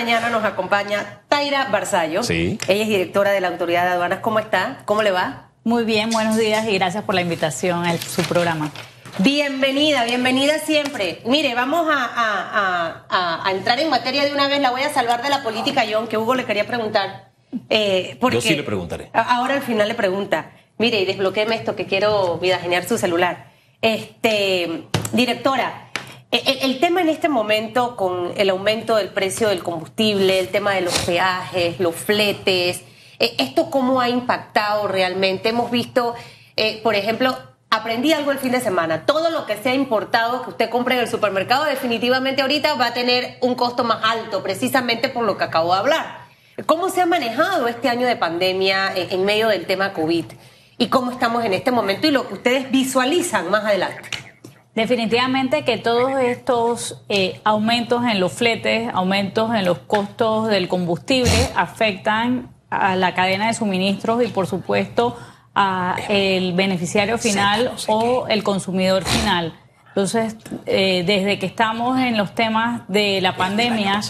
mañana nos acompaña Taira Barzallo. Sí. Ella es directora de la Autoridad de Aduanas. ¿Cómo está? ¿Cómo le va? Muy bien, buenos días y gracias por la invitación a su programa. Bienvenida, bienvenida siempre. Mire, vamos a, a- a- a entrar en materia de una vez. La voy a salvar de la política, John, que Hugo le quería preguntar. Eh, porque Yo sí le preguntaré. Ahora al final le pregunta. Mire, desbloquéeme esto que quiero vidajenear su celular. Este, directora, el, tema en este momento con el aumento del precio del combustible, el tema de los peajes, los fletes, eh, ¿esto cómo ha impactado realmente? Hemos visto, eh, por ejemplo, aprendí algo el fin de semana. Todo lo que sea importado que usted compre en el supermercado definitivamente ahorita va a tener un costo más alto, precisamente por lo que acabo de hablar. ¿Cómo se ha manejado este año de pandemia en medio del tema COVID? ¿Y cómo estamos en este momento y lo que ustedes visualizan más adelante? Definitivamente que todos estos eh, aumentos en los fletes, aumentos en los costos del combustible afectan a la cadena de suministros y por supuesto a el beneficiario final o el consumidor final. Entonces, eh, desde que estamos en los temas de la pandemia,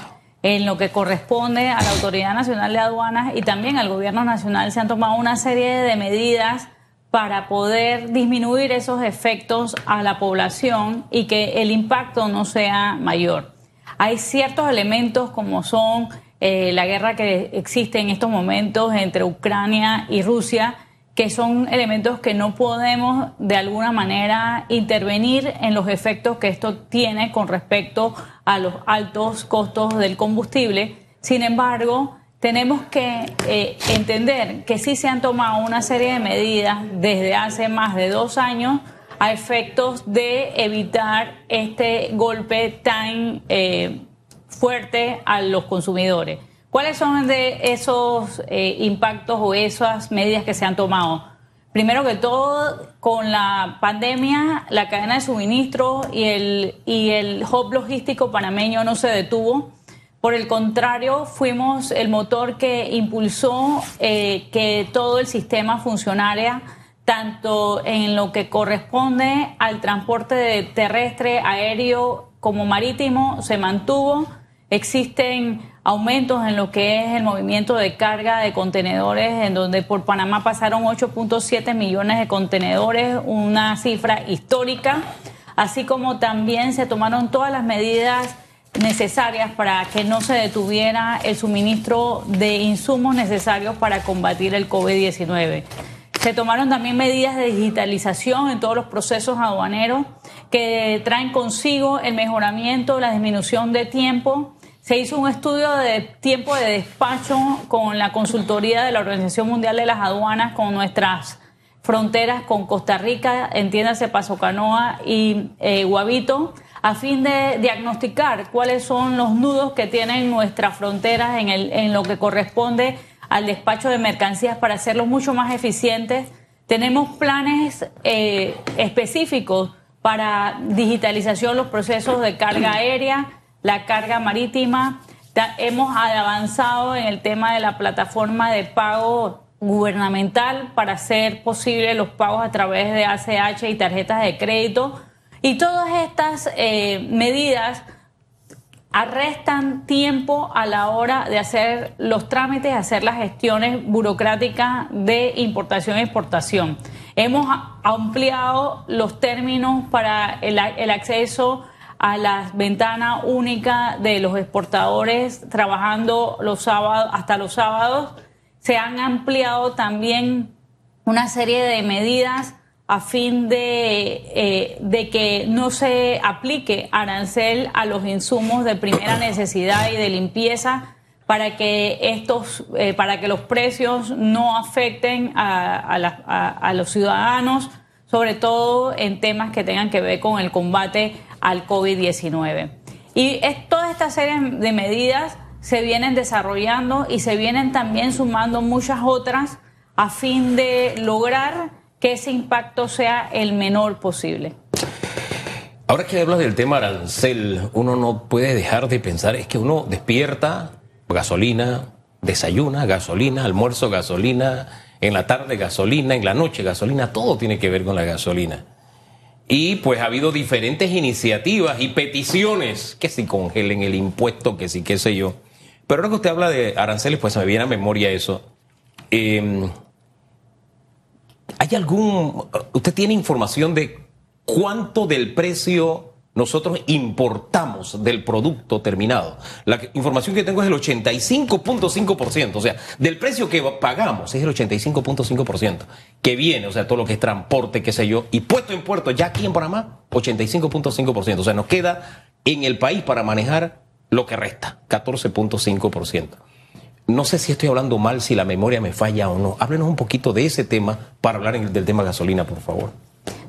en lo que corresponde a la Autoridad Nacional de Aduanas y también al Gobierno Nacional, se han tomado una serie de medidas para poder disminuir esos efectos a la población y que el impacto no sea mayor. Hay ciertos elementos como son eh, la guerra que existe en estos momentos entre Ucrania y Rusia, que son elementos que no podemos de alguna manera intervenir en los efectos que esto tiene con respecto a los altos costos del combustible. Sin embargo, tenemos que eh, entender que sí se han tomado una serie de medidas desde hace más de dos años a efectos de evitar este golpe tan eh, fuerte a los consumidores. ¿Cuáles son de esos eh, impactos o esas medidas que se han tomado? Primero que todo, con la pandemia, la cadena de suministro y el, y el hub logístico panameño no se detuvo. Por el contrario, fuimos el motor que impulsó eh, que todo el sistema funcionara, tanto en lo que corresponde al transporte terrestre, aéreo como marítimo, se mantuvo. Existen aumentos en lo que es el movimiento de carga de contenedores, en donde por Panamá pasaron 8.7 millones de contenedores, una cifra histórica, así como también se tomaron todas las medidas necesarias para que no se detuviera el suministro de insumos necesarios para combatir el COVID-19. Se tomaron también medidas de digitalización en todos los procesos aduaneros que traen consigo el mejoramiento, la disminución de tiempo. Se hizo un estudio de tiempo de despacho con la consultoría de la Organización Mundial de las Aduanas con nuestras fronteras con Costa Rica, entiéndase Paso Canoa y eh, Guavito, a fin de diagnosticar cuáles son los nudos que tienen nuestras fronteras en, el, en lo que corresponde al despacho de mercancías para hacerlos mucho más eficientes. Tenemos planes eh, específicos para digitalización los procesos de carga aérea, la carga marítima. Hemos avanzado en el tema de la plataforma de pago gubernamental para hacer posible los pagos a través de ACH y tarjetas de crédito. Y todas estas eh, medidas arrestan tiempo a la hora de hacer los trámites, hacer las gestiones burocráticas de importación e exportación. Hemos ampliado los términos para el, el acceso a la ventana única de los exportadores trabajando los sábados hasta los sábados. Se han ampliado también una serie de medidas a fin de, eh, de que no se aplique arancel a los insumos de primera necesidad y de limpieza para que estos, eh, para que los precios no afecten a, a la- a- a los ciudadanos, sobre todo en temas que tengan que ver con el combate al COVID-19. Y es, toda esta serie de medidas se vienen desarrollando y se vienen también sumando muchas otras a fin de lograr que ese impacto sea el menor posible. Ahora que hablas del tema arancel, uno no puede dejar de pensar, es que uno despierta gasolina, desayuna gasolina, almuerzo gasolina, en la tarde gasolina, en la noche gasolina, todo tiene que ver con la gasolina. Y pues ha habido diferentes iniciativas y peticiones que si congelen el impuesto, que si qué sé yo. Pero ahora que usted habla de aranceles, pues se me viene a memoria eso. Eh, ¿Hay algún... ¿Usted tiene información de cuánto del precio nosotros importamos del producto terminado. La información que tengo es el 85.5%, o sea, del precio que pagamos es el 85.5%, que viene, o sea, todo lo que es transporte, qué sé yo, y puesto en puerto ya aquí en Panamá, 85.5%, o sea, nos queda en el país para manejar lo que resta, 14.5%. No sé si estoy hablando mal, si la memoria me falla o no. Háblenos un poquito de ese tema para hablar del tema gasolina, por favor.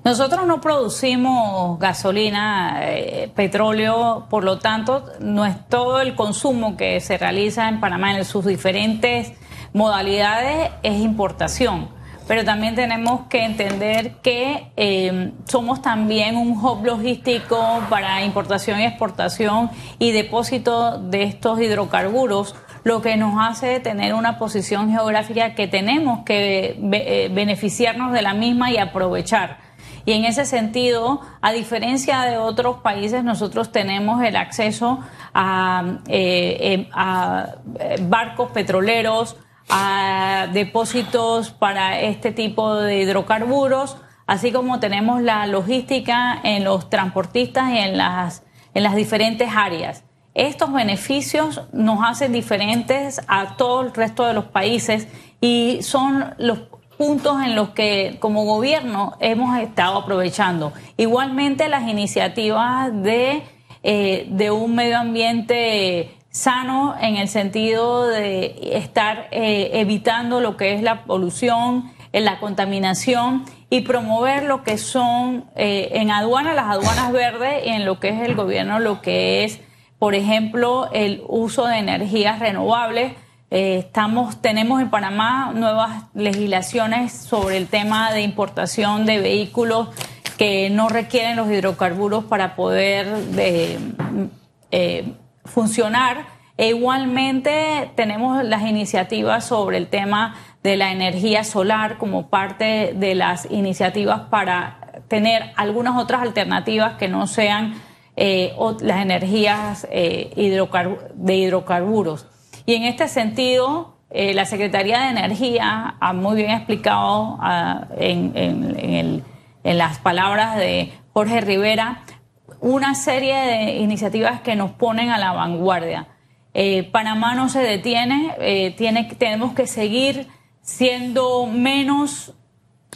Nosotros no producimos gasolina, eh, petróleo, por lo tanto, no es todo el consumo que se realiza en Panamá en sus diferentes modalidades es importación. Pero también tenemos que entender que eh, somos también un hub logístico para importación y exportación y depósito de estos hidrocarburos, lo que nos hace tener una posición geográfica que tenemos que eh, beneficiarnos de la misma y aprovechar. Y en ese sentido, a diferencia de otros países, nosotros tenemos el acceso a, eh, eh, barcos petroleros, a depósitos para este tipo de hidrocarburos, así como tenemos la logística en los transportistas y en las, en las diferentes áreas. Estos beneficios nos hacen diferentes a todo el resto de los países y son los puntos en los que como gobierno hemos estado aprovechando. Igualmente las iniciativas de, eh, de un medio ambiente sano en el sentido de estar eh, evitando lo que es la polución, eh, la contaminación y promover lo que son en aduana las aduanas verdes y en lo que es el gobierno lo que es, por ejemplo, el uso de energías renovables eh, estamos, tenemos en Panamá nuevas legislaciones sobre el tema de importación de vehículos que no requieren los hidrocarburos para poder eh, funcionar. E igualmente tenemos las iniciativas sobre el tema de la energía solar como parte de las iniciativas para tener algunas otras alternativas que no sean eh, las energías de hidrocarburos. Y en este sentido, eh, la Secretaría de Energía ha muy bien explicado ah, en, las palabras de Jorge Rivera una serie de iniciativas que nos ponen a la vanguardia. Eh, Panamá no se detiene, eh, tiene, tenemos que seguir siendo menos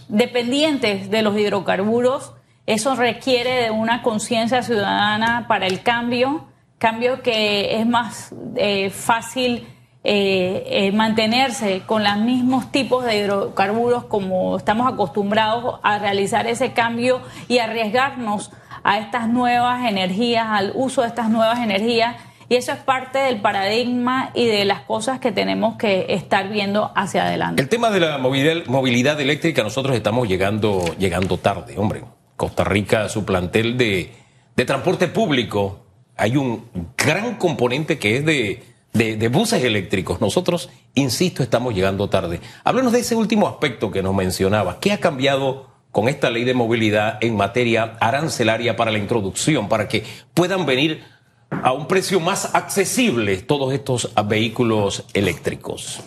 dependientes de los hidrocarburos. Eso requiere de una conciencia ciudadana para el cambio cambio que es más eh, fácil eh, eh, mantenerse con los mismos tipos de hidrocarburos como estamos acostumbrados a realizar ese cambio y arriesgarnos a estas nuevas energías, al uso de estas nuevas energías. Y eso es parte del paradigma y de las cosas que tenemos que estar viendo hacia adelante. El tema de la movilidad, eléctrica, nosotros estamos llegando, llegando tarde, hombre. Costa Rica, su plantel de, de transporte público hay un gran componente que es de, buses eléctricos. Nosotros, insisto, estamos llegando tarde. Háblanos de ese último aspecto que nos mencionaba. ¿Qué ha cambiado con esta ley de movilidad en materia arancelaria para la introducción, para que puedan venir a un precio más accesible todos estos vehículos eléctricos?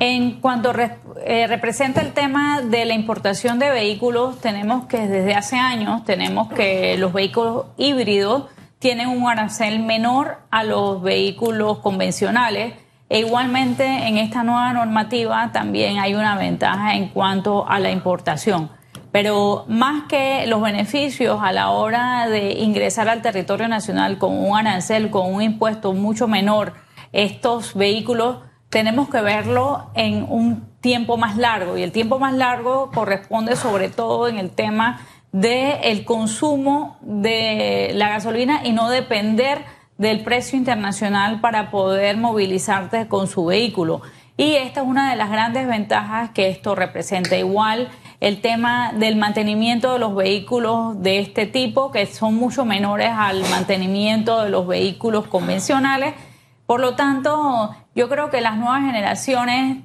En cuanto eh, representa el tema de la importación de vehículos, tenemos que desde hace años tenemos que los vehículos híbridos tienen un arancel menor a los vehículos convencionales. E igualmente en esta nueva normativa también hay una ventaja en cuanto a la importación. Pero más que los beneficios a la hora de ingresar al territorio nacional con un arancel, con un impuesto mucho menor, estos vehículos tenemos que verlo en un tiempo más largo y el tiempo más largo corresponde sobre todo en el tema del consumo de la gasolina y no depender del precio internacional para poder movilizarte con su vehículo. Y esta es una de las grandes ventajas que esto representa. Igual el tema del mantenimiento de los vehículos de este tipo, que son mucho menores al mantenimiento de los vehículos convencionales. Por lo tanto, yo creo que las nuevas generaciones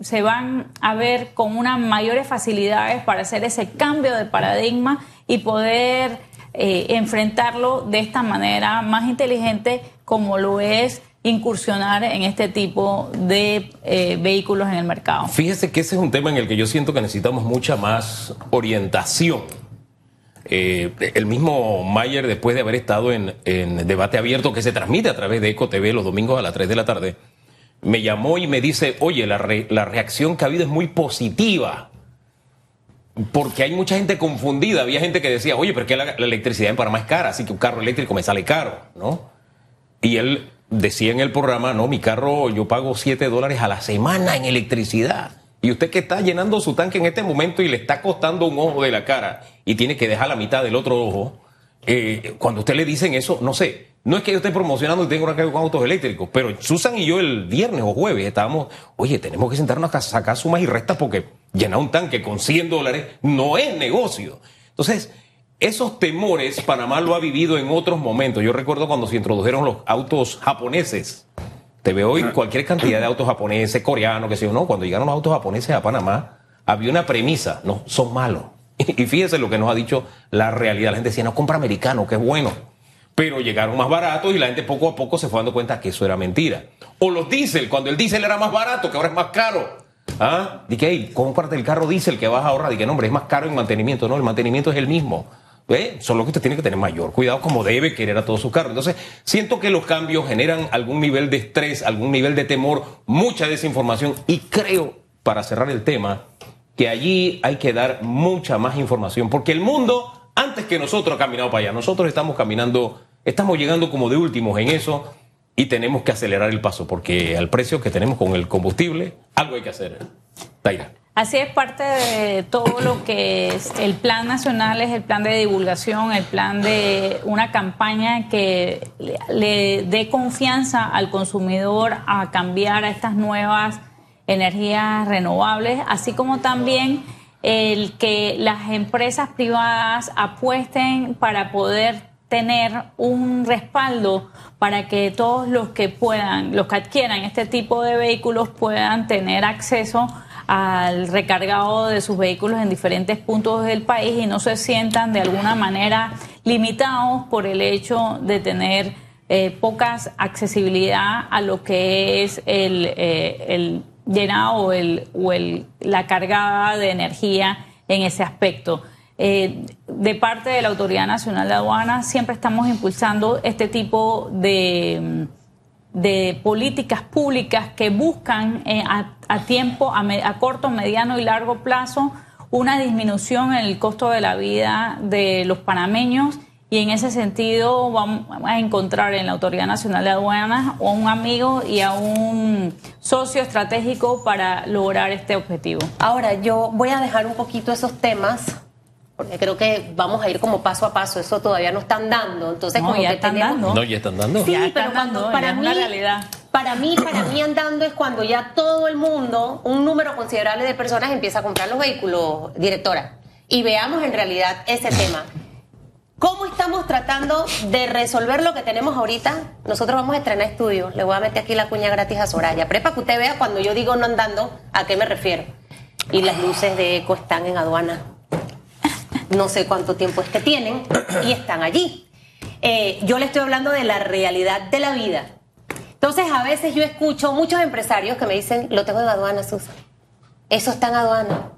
se van a ver con unas mayores facilidades para hacer ese cambio de paradigma y poder eh, enfrentarlo de esta manera más inteligente como lo es incursionar en este tipo de eh, vehículos en el mercado. Fíjese que ese es un tema en el que yo siento que necesitamos mucha más orientación. Eh, el mismo Mayer, después de haber estado en, debate abierto que se transmite a través de Eco TV los domingos a las 3 de la tarde, me llamó y me dice, oye, la reacción que ha habido es muy positiva. Porque hay mucha gente confundida. Había gente que decía, oye, pero es que la, la electricidad en Panamá es cara, así que un carro eléctrico me sale caro, ¿no? Y él decía en el programa, no, mi carro yo pago 7 dólares a la semana en electricidad. Y usted que está llenando su tanque en este momento y le está costando un ojo de la cara y tiene que dejar la mitad del otro ojo, eh, cuando usted le dicen eso, no sé, no es que yo esté promocionando y tengo una con autos eléctricos, pero Susan y yo el viernes o jueves estábamos, oye, tenemos que sentarnos a sacar sumas y restas porque llenar un tanque con 100 dólares no es negocio. Entonces, esos temores Panamá lo ha vivido en otros momentos. Yo recuerdo cuando se introdujeron los autos japoneses. Te veo hoy cualquier cantidad de autos japoneses, coreanos, que sé yo, no. Cuando llegaron los autos japoneses a Panamá, había una premisa, no, son malos. Y fíjese lo que nos ha dicho la realidad. La gente decía, no, compra americano, que es bueno. Pero llegaron más baratos y la gente poco a poco se fue dando cuenta que eso era mentira. O los diésel, cuando el diésel era más barato, que ahora es más caro. ¿Ah? Dije, hey, cómprate el carro diésel que vas a ahorrar. Dije, no, hombre, es más caro en mantenimiento. No, el mantenimiento es el mismo. ¿Eh? Solo que usted tiene que tener mayor cuidado como debe querer a todo su carro. Entonces, siento que los cambios generan algún nivel de estrés, algún nivel de temor, mucha desinformación y creo, para cerrar el tema, que allí hay que dar mucha más información, porque el mundo, antes que nosotros, ha caminado para allá. Nosotros estamos caminando, estamos llegando como de últimos en eso y tenemos que acelerar el paso, porque al precio que tenemos con el combustible, algo hay que hacer. Taira. Así es parte de todo lo que es el plan nacional, es el plan de divulgación, el plan de una campaña que le, dé confianza al consumidor a cambiar a estas nuevas energías renovables, así como también el que las empresas privadas apuesten para poder tener un respaldo para que todos los que puedan, los que adquieran este tipo de vehículos puedan tener acceso al recargado de sus vehículos en diferentes puntos del país y no se sientan de alguna manera limitados por el hecho de tener eh, pocas accesibilidad a lo que es el, eh, el llenado o, el, o el, la cargada de energía en ese aspecto. Eh, de parte de la Autoridad Nacional de Aduanas siempre estamos impulsando este tipo de de políticas públicas que buscan eh, a, tiempo, a, a, corto, mediano y largo plazo, una disminución en el costo de la vida de los panameños. Y en ese sentido vamos a encontrar en la Autoridad Nacional de Aduanas a un amigo y a un socio estratégico para lograr este objetivo. Ahora, yo voy a dejar un poquito esos temas porque creo que vamos a ir como paso a paso, eso todavía no están dando, entonces no, como ya que están tenemos... dando. No, ya están dando. Sí, Ya pero están cuando para ya es mí, una realidad. Para mí, para mí andando es cuando ya todo el mundo, un número considerable de personas empieza a comprar los vehículos, directora, y veamos en realidad ese tema. ¿Cómo estamos tratando de resolver lo que tenemos ahorita? Nosotros vamos a estrenar estudios. Le voy a meter aquí la cuña gratis a Soraya. Prepa que usted vea cuando yo digo no andando, ¿a qué me refiero? Y las luces de eco están en aduana no sé cuánto tiempo es que tienen y están allí. Eh, yo le estoy hablando de la realidad de la vida. Entonces, a veces yo escucho muchos empresarios que me dicen, lo tengo en aduana, Susan. Eso está en aduana.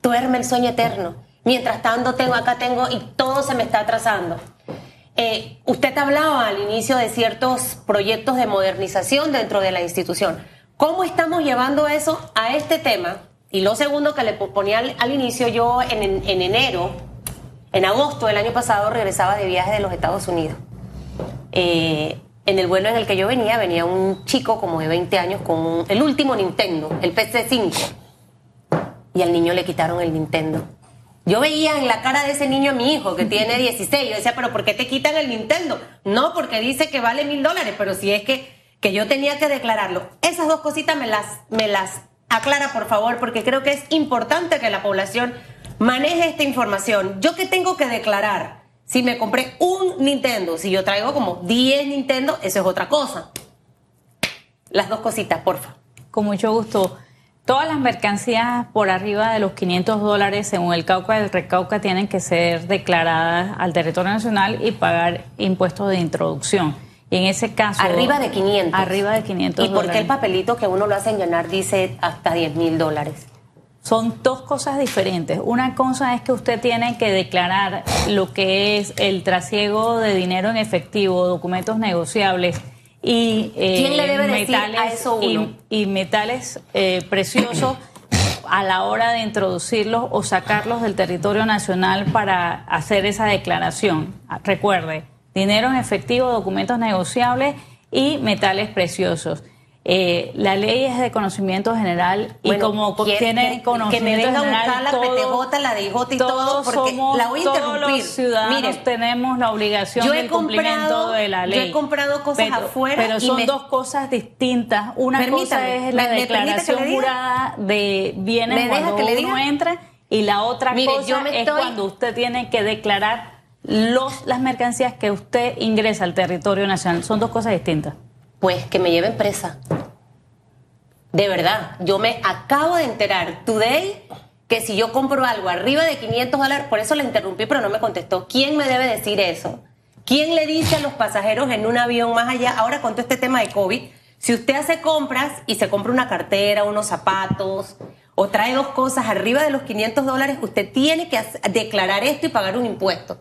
Duerme el sueño eterno. Mientras tanto, tengo acá, tengo, y todo se me está atrasando. Eh, usted hablaba al inicio de ciertos proyectos de modernización dentro de la institución. ¿Cómo estamos llevando eso a este tema? Y lo segundo que le ponía al, inicio, yo en, enero, en agosto del año pasado, regresaba de viaje de los Estados Unidos. Eh, en el vuelo en el que yo venía, venía un chico como de 20 años con el último Nintendo, el PC5. Y al niño le quitaron el Nintendo. Yo veía en la cara de ese niño a mi hijo que tiene 16. Yo decía, pero ¿por qué te quitan el Nintendo? No, porque dice que vale mil dólares, pero si es que, que yo tenía que declararlo. Esas dos cositas me las, me las aclara, por favor, porque creo que es importante que la población maneje esta información. ¿Yo qué tengo que declarar? Si me compré un Nintendo, si yo traigo como 10 Nintendo, eso es otra cosa. Las dos cositas, porfa. Con mucho gusto. Todas las mercancías por arriba de los 500 dólares, según el Cauca del Recauca, tienen que ser declaradas al territorio nacional y pagar impuestos de introducción. Y en ese caso... Arriba de 500. Arriba de 500 ¿Y por qué el papelito que uno lo hace llenar dice hasta 10 mil dólares? Son dos cosas diferentes. Una cosa es que usted tiene que declarar lo que es el trasiego de dinero en efectivo, documentos negociables y eh, ¿Quién le debe metales, decir a eso uno? Y, metales eh, preciosos a la hora de introducirlos o sacarlos del territorio nacional para hacer esa declaración. Recuerde, dinero en efectivo, documentos negociables y metales preciosos. Eh, la ley es de conocimiento general y como tiene conocimiento que me venga general, a buscar la PTJ, la y todo, porque somos, la voy a interrumpir. Todos los ciudadanos tenemos la obligación del cumplimiento de la ley. Yo he comprado cosas afuera. Pero son dos cosas distintas. Una cosa es la declaración jurada de bienes cuando que uno entra y la otra cosa es cuando usted tiene que declarar los, las mercancías que usted ingresa al territorio nacional. Son dos cosas distintas pues que me lleven presa. De verdad, yo me acabo de enterar today que si yo compro algo arriba de 500 dólares, por eso le interrumpí, pero no me contestó. ¿Quién me debe decir eso? ¿Quién le dice a los pasajeros en un avión más allá, ahora con todo este tema de COVID, si usted hace compras y se compra una cartera, unos zapatos, o trae dos cosas arriba de los 500 dólares, usted tiene que declarar esto y pagar un impuesto.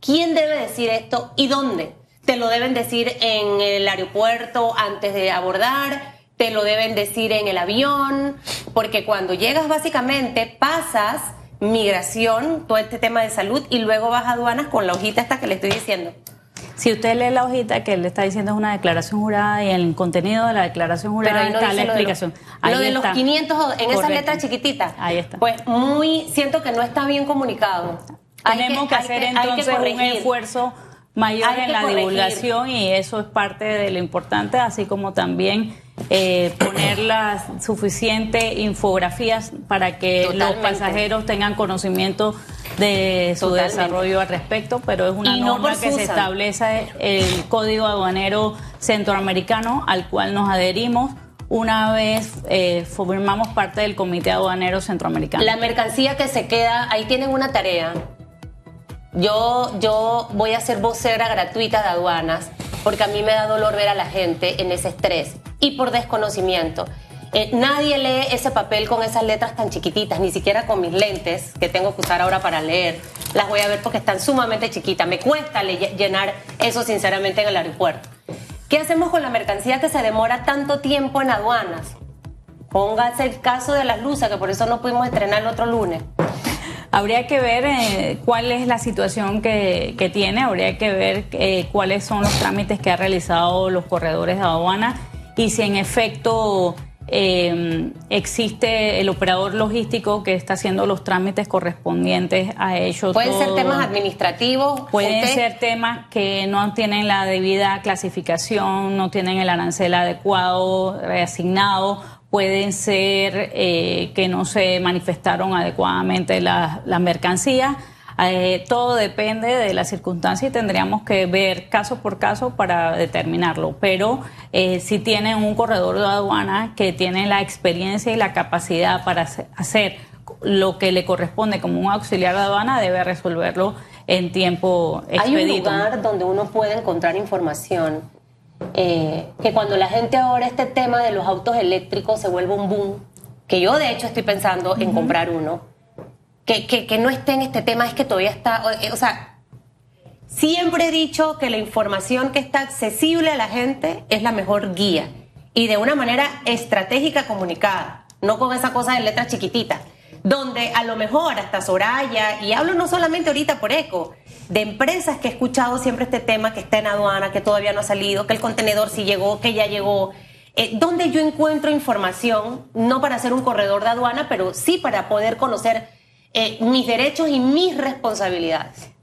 ¿Quién debe decir esto y dónde? Te lo deben decir en el aeropuerto antes de abordar, te lo deben decir en el avión, porque cuando llegas básicamente pasas migración, todo este tema de salud, y luego vas a aduanas con la hojita esta que le estoy diciendo. Si usted lee la hojita que le está diciendo es una declaración jurada y el contenido de la declaración jurada está la explicación. lo de los 500 en esa letra chiquitita. Ahí está. Pues muy, siento que no está bien comunicado. Tenemos que, hacer entonces un esfuerzo mayor en la divulgación y eso es parte de lo importante, así como también eh, poner las suficientes infografías para que los pasajeros tengan conocimiento de su desarrollo al respecto, pero es una norma que se establece el Código Aduanero Centroamericano al cual nos adherimos una vez eh, formamos parte del Comité Aduanero Centroamericano. La mercancía que se queda, ahí tienen una tarea yo, yo voy a ser vocera gratuita de aduanas porque a mí me da dolor ver a la gente en ese estrés y por desconocimiento. Eh, nadie lee ese papel con esas letras tan chiquititas, ni siquiera con mis lentes que tengo que usar ahora para leer. Las voy a ver porque están sumamente chiquitas. Me cuesta llenar eso sinceramente en el aeropuerto. ¿Qué hacemos con la mercancía que se demora tanto tiempo en aduanas? Póngase el caso de las luces, que por eso no pudimos estrenar el otro lunes. Habría que ver eh, cuál es la situación que, tiene, habría que ver eh, cuáles son los trámites que ha realizado los corredores de aduana y si en efecto em, existe el operador logístico que está haciendo los trámites correspondientes a ellos. Pueden ser temas administrativos. Pueden ser temas que no tienen la debida clasificación, no tienen el arancel adecuado, reasignado pueden ser eh, que no se manifestaron adecuadamente las la mercancías. Eh, todo depende de la circunstancia y tendríamos que ver caso por caso para determinarlo. Pero eh, si tienen un corredor de aduana que tiene la experiencia y la capacidad para hacer lo que le corresponde como un auxiliar de aduana, debe resolverlo en tiempo expedito. Hay un lugar donde uno puede encontrar información eh, que cuando la gente ahora este tema de los autos eléctricos se vuelve un boom, que yo de hecho estoy pensando en comprar uno, que, que, no esté en este tema es que todavía está, eh, o sea, siempre he dicho que la información que está accesible a la gente es la mejor guía y de una manera estratégica comunicada, no con esa cosa de letras chiquititas donde a lo mejor hasta Soraya, y hablo no solamente ahorita por ECO, de empresas que he escuchado siempre este tema, que está en aduana, que todavía no ha salido, que el contenedor sí llegó, que ya llegó, eh, donde yo encuentro información, no para ser un corredor de aduana, pero sí para poder conocer eh, mis derechos y mis responsabilidades.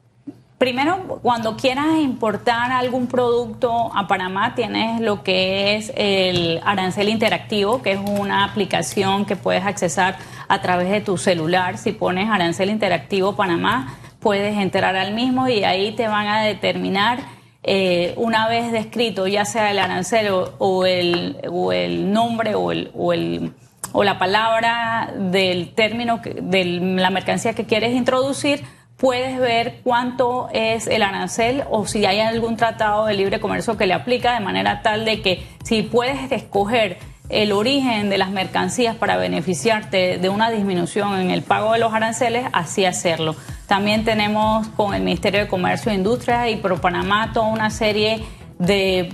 Primero, cuando quieras importar algún producto a Panamá, tienes lo que es el arancel interactivo, que es una aplicación que puedes accesar a través de tu celular. Si pones arancel interactivo Panamá, puedes entrar al mismo y ahí te van a determinar eh, una vez descrito, ya sea el arancel o, el, o el, nombre o, el, o, el, o la palabra del término, de la mercancía que quieres introducir, puedes ver cuánto es el arancel o si hay algún tratado de libre comercio que le aplica de manera tal de que si puedes escoger el origen de las mercancías para beneficiarte de una disminución en el pago de los aranceles, así hacerlo. También tenemos con el Ministerio de Comercio e Industria y ProPanamá toda una serie de,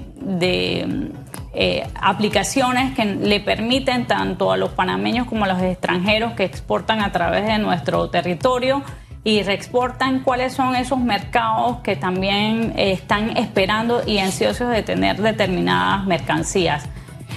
eh, aplicaciones que le permiten tanto a los panameños como a los extranjeros que exportan a través de nuestro territorio y reexportan cuáles son esos mercados que también eh, están esperando y ansiosos de tener determinadas mercancías.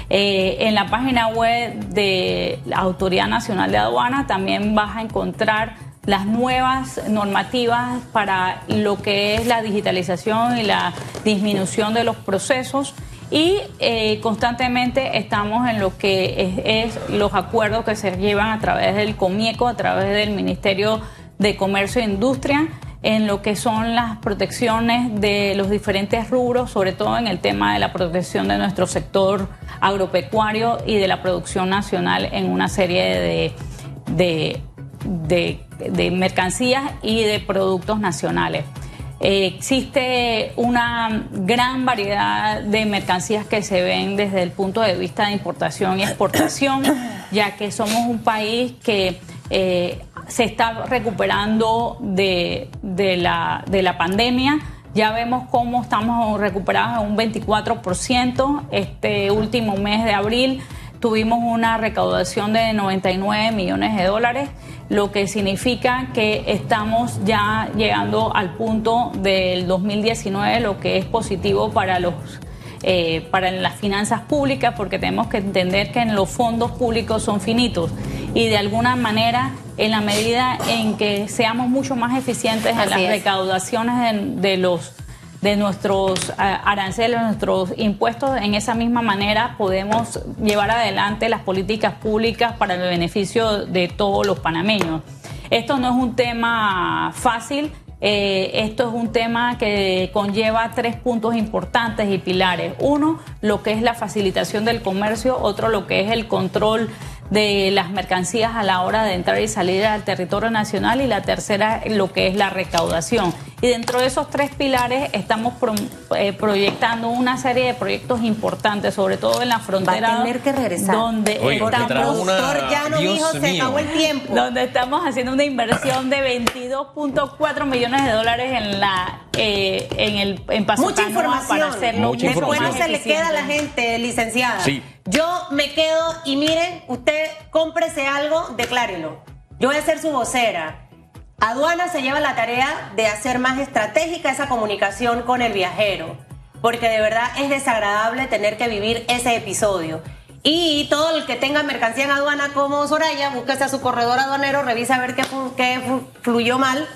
Eh, en la página web de la Autoridad Nacional de Aduana también vas a encontrar las nuevas normativas para lo que es la digitalización y la disminución de los procesos y eh, constantemente estamos en lo que es, es, los acuerdos que se llevan a través del COMIECO, a través del Ministerio de Comercio e Industria en lo que son las protecciones de los diferentes rubros, sobre todo en el tema de la protección de nuestro sector agropecuario y de la producción nacional en una serie de, de, mercancías y de productos nacionales. Existe una gran variedad de mercancías que se ven desde el punto de vista de importación y exportación, ya que somos un país que eh, se está recuperando de, la, de la pandemia. Ya vemos cómo estamos recuperados en un 24%. Este último mes de abril tuvimos una recaudación de 99 millones de dólares, lo que significa que estamos ya llegando al punto del 2019, lo que es positivo para eh, para las finanzas públicas, porque tenemos que entender que en los fondos públicos son finitos y de alguna manera en la medida en que seamos mucho más eficientes en las recaudaciones de, los de nuestros eh, aranceles, nuestros impuestos, en esa misma manera podemos llevar adelante las políticas públicas para el beneficio de todos los panameños. Esto no es un tema fácil, eh, esto es un tema que conlleva tres puntos importantes y pilares. Uno, lo que es la facilitación del comercio, otro, lo que es el control de las mercancías a la hora de entrar y salir al territorio nacional y la tercera lo que es la recaudación. Y dentro de esos tres pilares estamos eh, proyectando una serie de proyectos importantes, sobre todo en la frontera. Va a tener que regresar. Donde estamos, ya no dijo, se acabó el tiempo. Donde estamos haciendo una inversión de 22.4 millones de dólares en la eh, en el en Mucha información. para hacerlo Mucha Después no se le queda a la gente, licenciada. Sí. Yo me quedo y miren, usted cómprese algo, declárelo. Yo voy a ser su vocera. Aduana se lleva la tarea de hacer más estratégica esa comunicación con el viajero, porque de verdad es desagradable tener que vivir ese episodio. Y todo el que tenga mercancía en aduana como Soraya, búsquese a su corredor aduanero, revisa a ver qué, qué fluyó mal.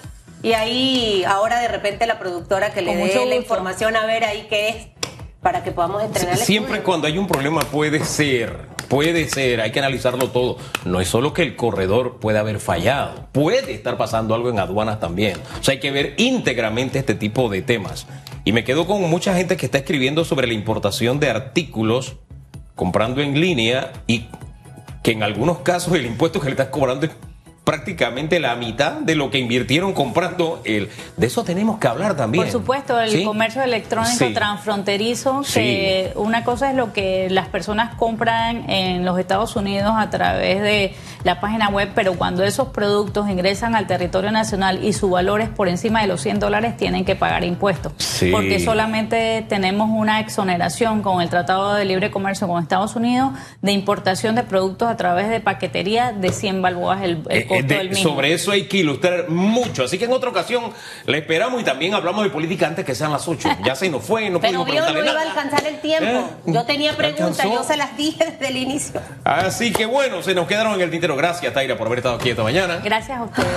Y ahí ahora de repente la productora que le dé la información a ver ahí qué es para que podamos entrenar. Siempre cuando hay un problema puede ser, puede ser, hay que analizarlo todo. No es solo que el corredor puede haber fallado, puede estar pasando algo en aduanas también. O sea, hay que ver íntegramente este tipo de temas. Y me quedo con mucha gente que está escribiendo sobre la importación de artículos comprando en línea y que en algunos casos el impuesto que le estás cobrando es prácticamente la mitad de lo que invirtieron comprando el. De eso tenemos que hablar también. Por supuesto, el comercio electrónico transfronterizo, que una cosa es lo que las personas compran en los Estados Unidos a través de la página web, pero cuando esos productos ingresan al territorio nacional y su valor es por encima de los 100 dólares, tienen que pagar impuestos. Porque solamente tenemos una exoneración con el Tratado de Libre Comercio con Estados Unidos de importación de productos a través de paquetería de 100 balboas el, el eh, sobre eso hay que ilustrar mucho. Así que en otra ocasión le esperamos y también hablamos de política antes que sean las 8. Ya se nos fue, no Pero vio, no iba a alcanzar el tiempo. ¿Eh? Yo tenía preguntas, yo se las dije desde el inicio. Así que bueno, se nos quedaron en el tintero. Gracias, Taira, por haber estado aquí esta mañana. Gracias a ustedes.